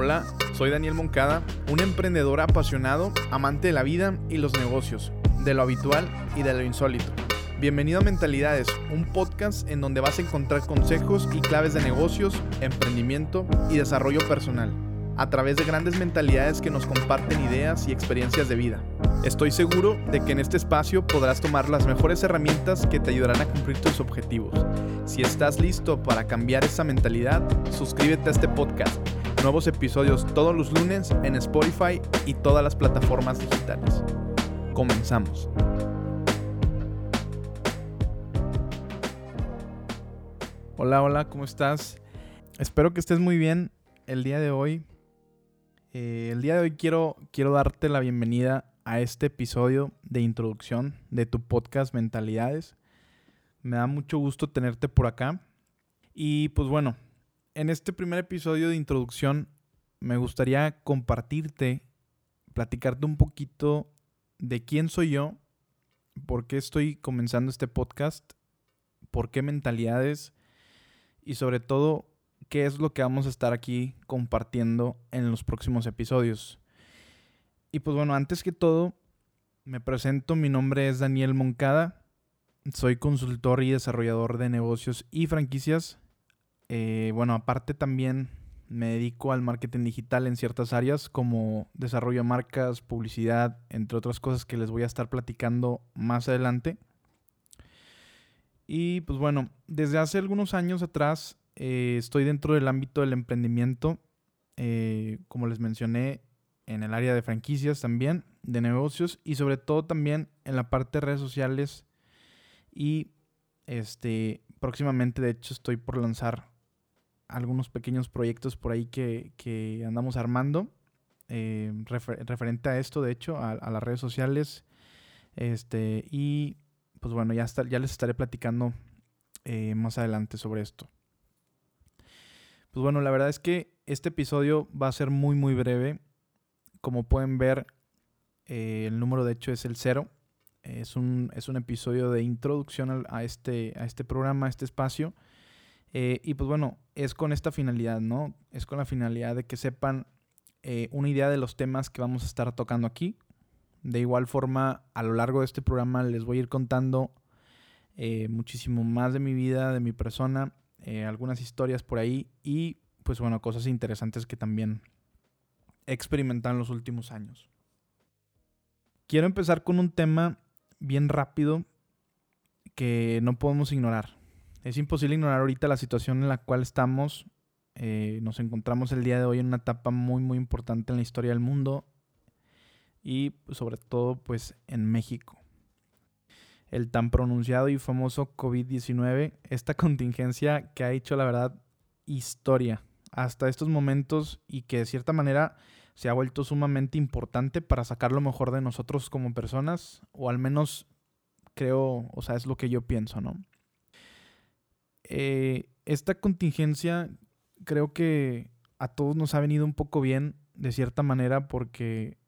Hola, soy Daniel Moncada, un emprendedor apasionado, amante de la vida y los negocios, de lo habitual y de lo insólito. Bienvenido a Mentalidades, un podcast en donde vas a encontrar consejos y claves de negocios, emprendimiento y desarrollo personal, a través de grandes mentalidades que nos comparten ideas y experiencias de vida. Estoy seguro de que en este espacio podrás tomar las mejores herramientas que te ayudarán a cumplir tus objetivos. Si estás listo para cambiar esa mentalidad, suscríbete a este podcast Nuevos episodios todos los lunes en Spotify y todas las plataformas digitales. Comenzamos. Hola, hola, ¿cómo estás? Espero que estés muy bien el día de hoy. Eh, el día de hoy quiero, quiero darte la bienvenida a este episodio de introducción de tu podcast Mentalidades. Me da mucho gusto tenerte por acá. Y pues bueno, en este primer episodio de introducción me gustaría compartirte, platicarte un poquito de quién soy yo, por qué estoy comenzando este podcast, por qué mentalidades y sobre todo qué es lo que vamos a estar aquí compartiendo en los próximos episodios. Y pues bueno, antes que todo, me presento, mi nombre es Daniel Moncada, soy consultor y desarrollador de negocios y franquicias eh, bueno, aparte también me dedico al marketing digital en ciertas áreas como desarrollo de marcas, publicidad, entre otras cosas que les voy a estar platicando más adelante. Y pues bueno, desde hace algunos años atrás eh, estoy dentro del ámbito del emprendimiento, eh, como les mencioné, en el área de franquicias también, de negocios y sobre todo también en la parte de redes sociales. Y este, próximamente, de hecho, estoy por lanzar algunos pequeños proyectos por ahí que, andamos armando. Eh, referente a esto, de hecho, a, las redes sociales. Este, y pues bueno, ya, ya les estaré platicando eh, más adelante sobre esto. Pues bueno, la verdad es que este episodio va a ser muy, muy breve. Como pueden ver, eh, el número de hecho es el cero. Es un, es un episodio de introducción a, este, a este programa, a este espacio. Y pues bueno, es con esta finalidad, ¿no? Es con la finalidad de que sepan eh, una idea de los temas que vamos a estar tocando aquí. De igual forma, a lo largo de este programa les voy a ir contando eh, muchísimo más de mi vida, de mi persona, algunas historias por ahí y pues bueno, cosas interesantes que también he experimentado en los últimos años. Quiero empezar con un tema bien rápido que no podemos ignorar. Es imposible ignorar ahorita la situación en la cual estamos. Eh, nos encontramos el día de hoy en una etapa muy, muy importante en la historia del mundo y sobre todo pues en México. El tan pronunciado y famoso COVID-19, esta contingencia que ha hecho la verdad historia hasta estos momentos y que de cierta manera se ha vuelto sumamente importante para sacar lo mejor de nosotros como personas, o al menos creo, o sea, es lo que yo pienso, ¿no? Eh, esta contingencia creo que a todos nos ha venido un poco bien, de cierta manera, porque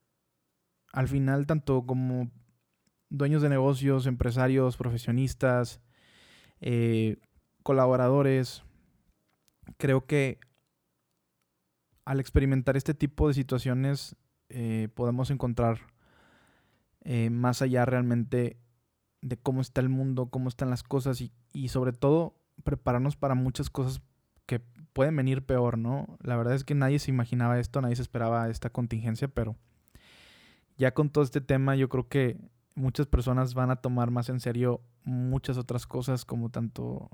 al final, tanto como dueños de negocios, empresarios, profesionistas, eh, colaboradores, creo que al experimentar este tipo de situaciones eh, podemos encontrar más allá realmente de cómo está el mundo, cómo están las cosas y, y sobre todo prepararnos para muchas cosas que pueden venir peor, ¿no? La verdad es que nadie se imaginaba esto, nadie se esperaba esta contingencia, pero ya con todo este tema yo creo que muchas personas van a tomar más en serio muchas otras cosas como tanto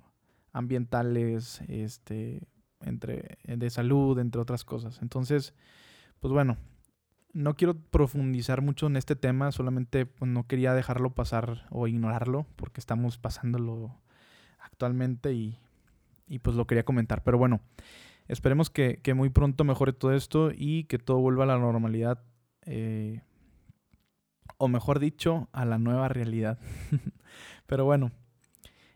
ambientales, este, entre, de salud, entre otras cosas. Entonces, pues bueno, no quiero profundizar mucho en este tema, solamente pues, no quería dejarlo pasar o ignorarlo porque estamos pasándolo actualmente y, pues lo quería comentar. Pero bueno, esperemos que, muy pronto mejore todo esto y que todo vuelva a la normalidad. Eh, o mejor dicho, a la nueva realidad. Pero bueno,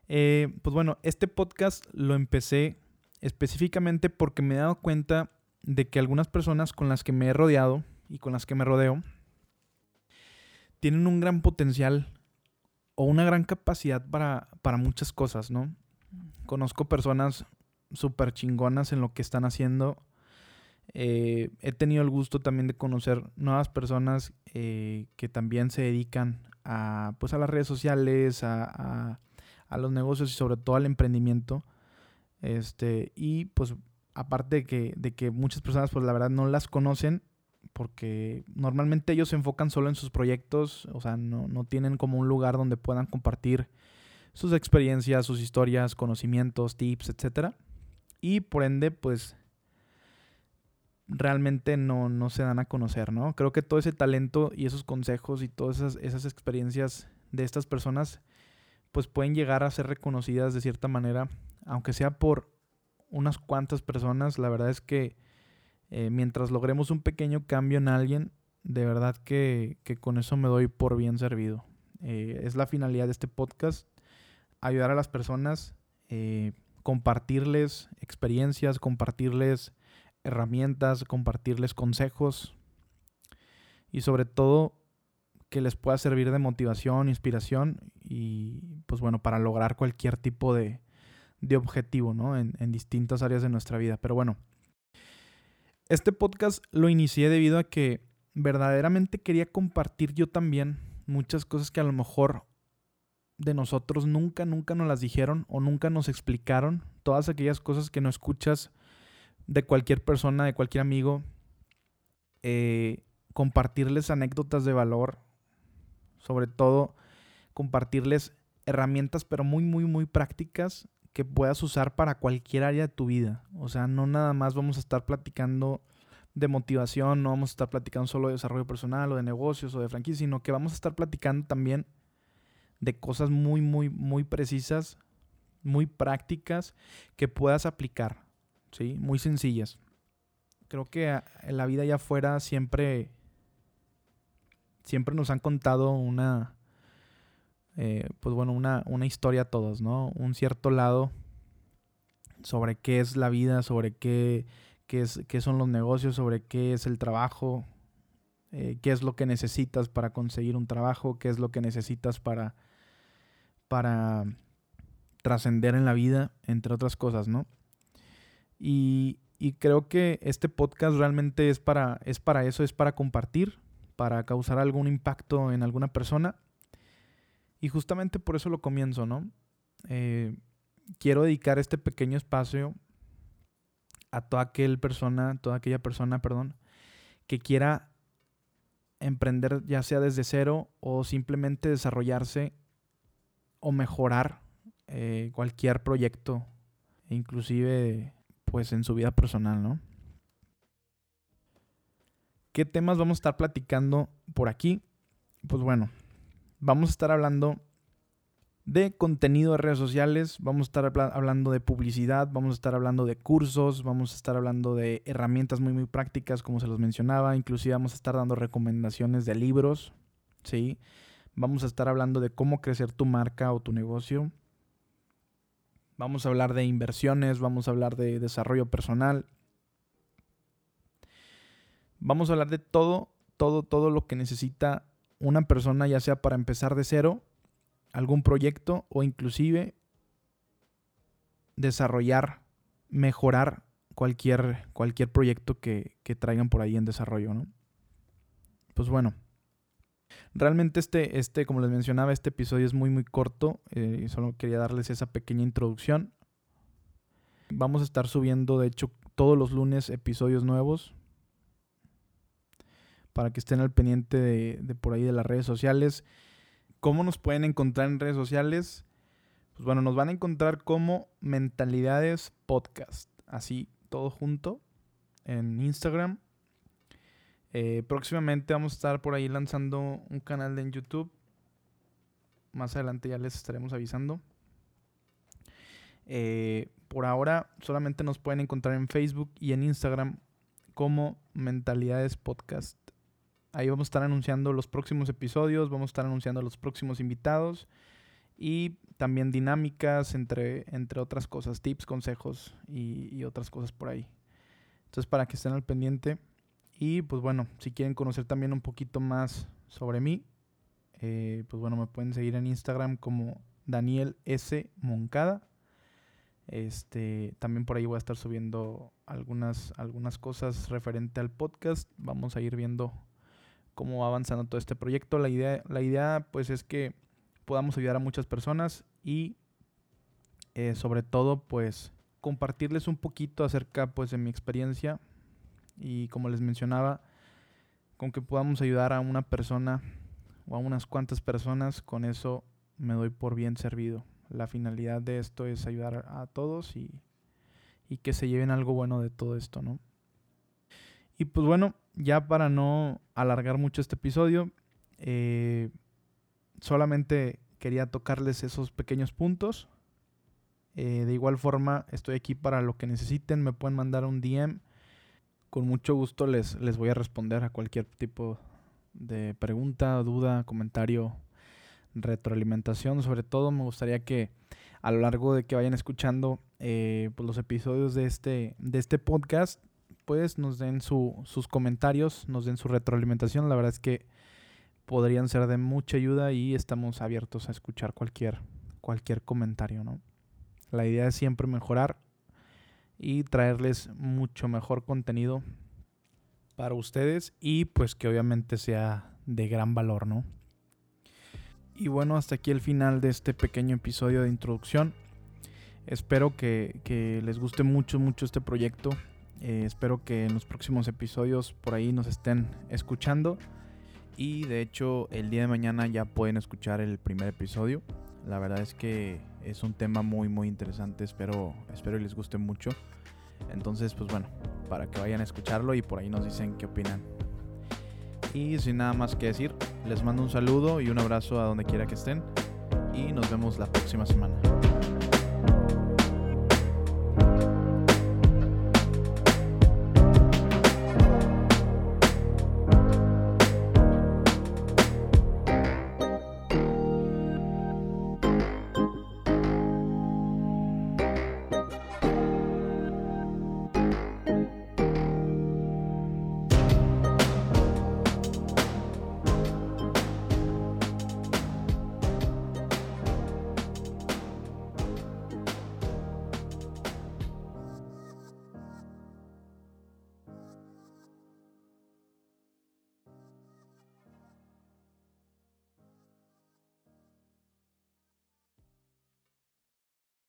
eh, pues bueno, este podcast lo empecé específicamente porque me he dado cuenta de que algunas personas con las que me he rodeado y con las que me rodeo tienen un gran potencial o una gran capacidad para, para muchas cosas, ¿no? Conozco personas súper chingonas en lo que están haciendo. Eh, he tenido el gusto también de conocer nuevas personas eh, que también se dedican a, pues, a las redes sociales, a, los negocios y sobre todo al emprendimiento. Este, y pues aparte de que, de que muchas personas pues la verdad no las conocen porque normalmente ellos se enfocan solo en sus proyectos, o sea, no, no tienen como un lugar donde puedan compartir sus experiencias, sus historias, conocimientos, tips, etc. Y por ende, pues realmente no, no se dan a conocer, ¿no? Creo que todo ese talento y esos consejos y todas esas, esas experiencias de estas personas, pues pueden llegar a ser reconocidas de cierta manera, aunque sea por unas cuantas personas. La verdad es que eh, mientras logremos un pequeño cambio en alguien, de verdad que, que con eso me doy por bien servido. Eh, es la finalidad de este podcast, ayudar a las personas, eh, compartirles experiencias, compartirles herramientas, compartirles consejos y sobre todo que les pueda servir de motivación, inspiración y pues bueno, para lograr cualquier tipo de, de objetivo, ¿no? En, en, distintas áreas de nuestra vida. Pero bueno, este podcast lo inicié debido a que verdaderamente quería compartir yo también muchas cosas que a lo mejor de nosotros nunca, nunca nos las dijeron o nunca nos explicaron. Todas aquellas cosas que no escuchas de cualquier persona, de cualquier amigo, eh, compartirles anécdotas de valor, sobre todo compartirles herramientas, pero muy, muy, muy prácticas que puedas usar para cualquier área de tu vida. O sea, no nada más vamos a estar platicando de motivación, no vamos a estar platicando solo de desarrollo personal o de negocios o de franquicia, sino que vamos a estar platicando también de cosas muy, muy, muy precisas, muy prácticas que puedas aplicar. ¿sí? Muy sencillas. Creo que en la vida allá afuera siempre, siempre nos han contado una, eh, pues bueno, una, una historia a todos, ¿no? Un cierto lado sobre qué es la vida, sobre qué, qué, es, qué son los negocios, sobre qué es el trabajo, eh, qué es lo que necesitas para conseguir un trabajo, qué es lo que necesitas para, para trascender en la vida, entre otras cosas, ¿no? Y, creo que este podcast realmente es para, es para eso, es para compartir, para causar algún impacto en alguna persona. Y justamente por eso lo comienzo, ¿no? Eh, quiero dedicar este pequeño espacio a toda aquella persona, toda aquella persona, perdón, que quiera emprender ya sea desde cero o simplemente desarrollarse o mejorar eh, cualquier proyecto, inclusive pues en su vida personal, ¿no? ¿Qué temas vamos a estar platicando por aquí? Pues bueno, vamos a estar hablando de contenido de redes sociales, vamos a estar hablando de publicidad, vamos a estar hablando de cursos, vamos a estar hablando de herramientas muy muy prácticas como se los mencionaba, inclusive vamos a estar dando recomendaciones de libros, ¿sí? Vamos a estar hablando de cómo crecer tu marca o tu negocio, Vamos a hablar de inversiones, vamos a hablar de desarrollo personal. Vamos a hablar de todo, todo, todo lo que necesita una persona, ya sea para empezar de cero, algún proyecto o inclusive desarrollar, mejorar cualquier, cualquier proyecto que, traigan por ahí en desarrollo, ¿no? Pues bueno, Realmente este, este, como les mencionaba, este episodio es muy muy corto. Eh, solo quería darles esa pequeña introducción. Vamos a estar subiendo, de hecho, todos los lunes episodios nuevos. Para que estén al pendiente de, por ahí de las redes sociales. ¿Cómo nos pueden encontrar en redes sociales? Pues bueno, nos van a encontrar como Mentalidades Podcast. Así, todo junto. En Instagram, eh, próximamente vamos a estar por ahí lanzando un canal en YouTube. Más adelante ya les estaremos avisando. Eh, por ahora solamente nos pueden encontrar en Facebook y en Instagram como Mentalidades Podcast. Ahí vamos a estar anunciando los próximos episodios, vamos a estar anunciando los próximos invitados y también dinámicas, entre, entre otras cosas, tips, consejos y, otras cosas por ahí. Entonces para que estén al pendiente. Y pues bueno, si quieren conocer también un poquito más sobre mí, eh, pues bueno, me pueden seguir en Instagram como Daniel S. Moncada. Este, también por ahí voy a estar subiendo algunas, algunas cosas referente al podcast. Vamos a ir viendo cómo va avanzando todo este proyecto. La idea, la idea pues es que podamos ayudar a muchas personas y eh, sobre todo pues compartirles un poquito acerca pues de mi experiencia y como les mencionaba, con que podamos ayudar a una persona o a unas cuantas personas, con eso me doy por bien servido. La finalidad de esto es ayudar a todos y, y que se lleven algo bueno de todo esto, ¿no? Y pues bueno, ya para no alargar mucho este episodio, eh, solamente quería tocarles esos pequeños puntos. Eh, de igual forma, estoy aquí para lo que necesiten. Me pueden mandar un DM. Con mucho gusto les, les voy a responder a cualquier tipo de pregunta, duda, comentario, retroalimentación. Sobre todo me gustaría que a lo largo de que vayan escuchando eh, pues los episodios de este, de este podcast, pues nos den sus comentarios, nos den su retroalimentación. La verdad es que podrían ser de mucha ayuda y estamos abiertos a escuchar cualquier, cualquier comentario, ¿no? La idea es siempre mejorar y traerles mucho mejor contenido para ustedes y pues que obviamente sea de gran valor, ¿no? Y bueno, hasta aquí el final de este pequeño episodio de introducción. Espero que, les guste mucho, mucho este proyecto. Eh, espero que en los próximos episodios por ahí nos estén escuchando. Y de hecho, el día de mañana ya pueden escuchar el primer episodio. La verdad es que es un tema muy, muy interesante. Espero, espero les guste mucho. Entonces, pues bueno, para que vayan a escucharlo y por ahí nos dicen qué opinan. Y sin nada más que decir, les mando un saludo y un abrazo a donde quiera que estén. Y nos vemos la próxima semana.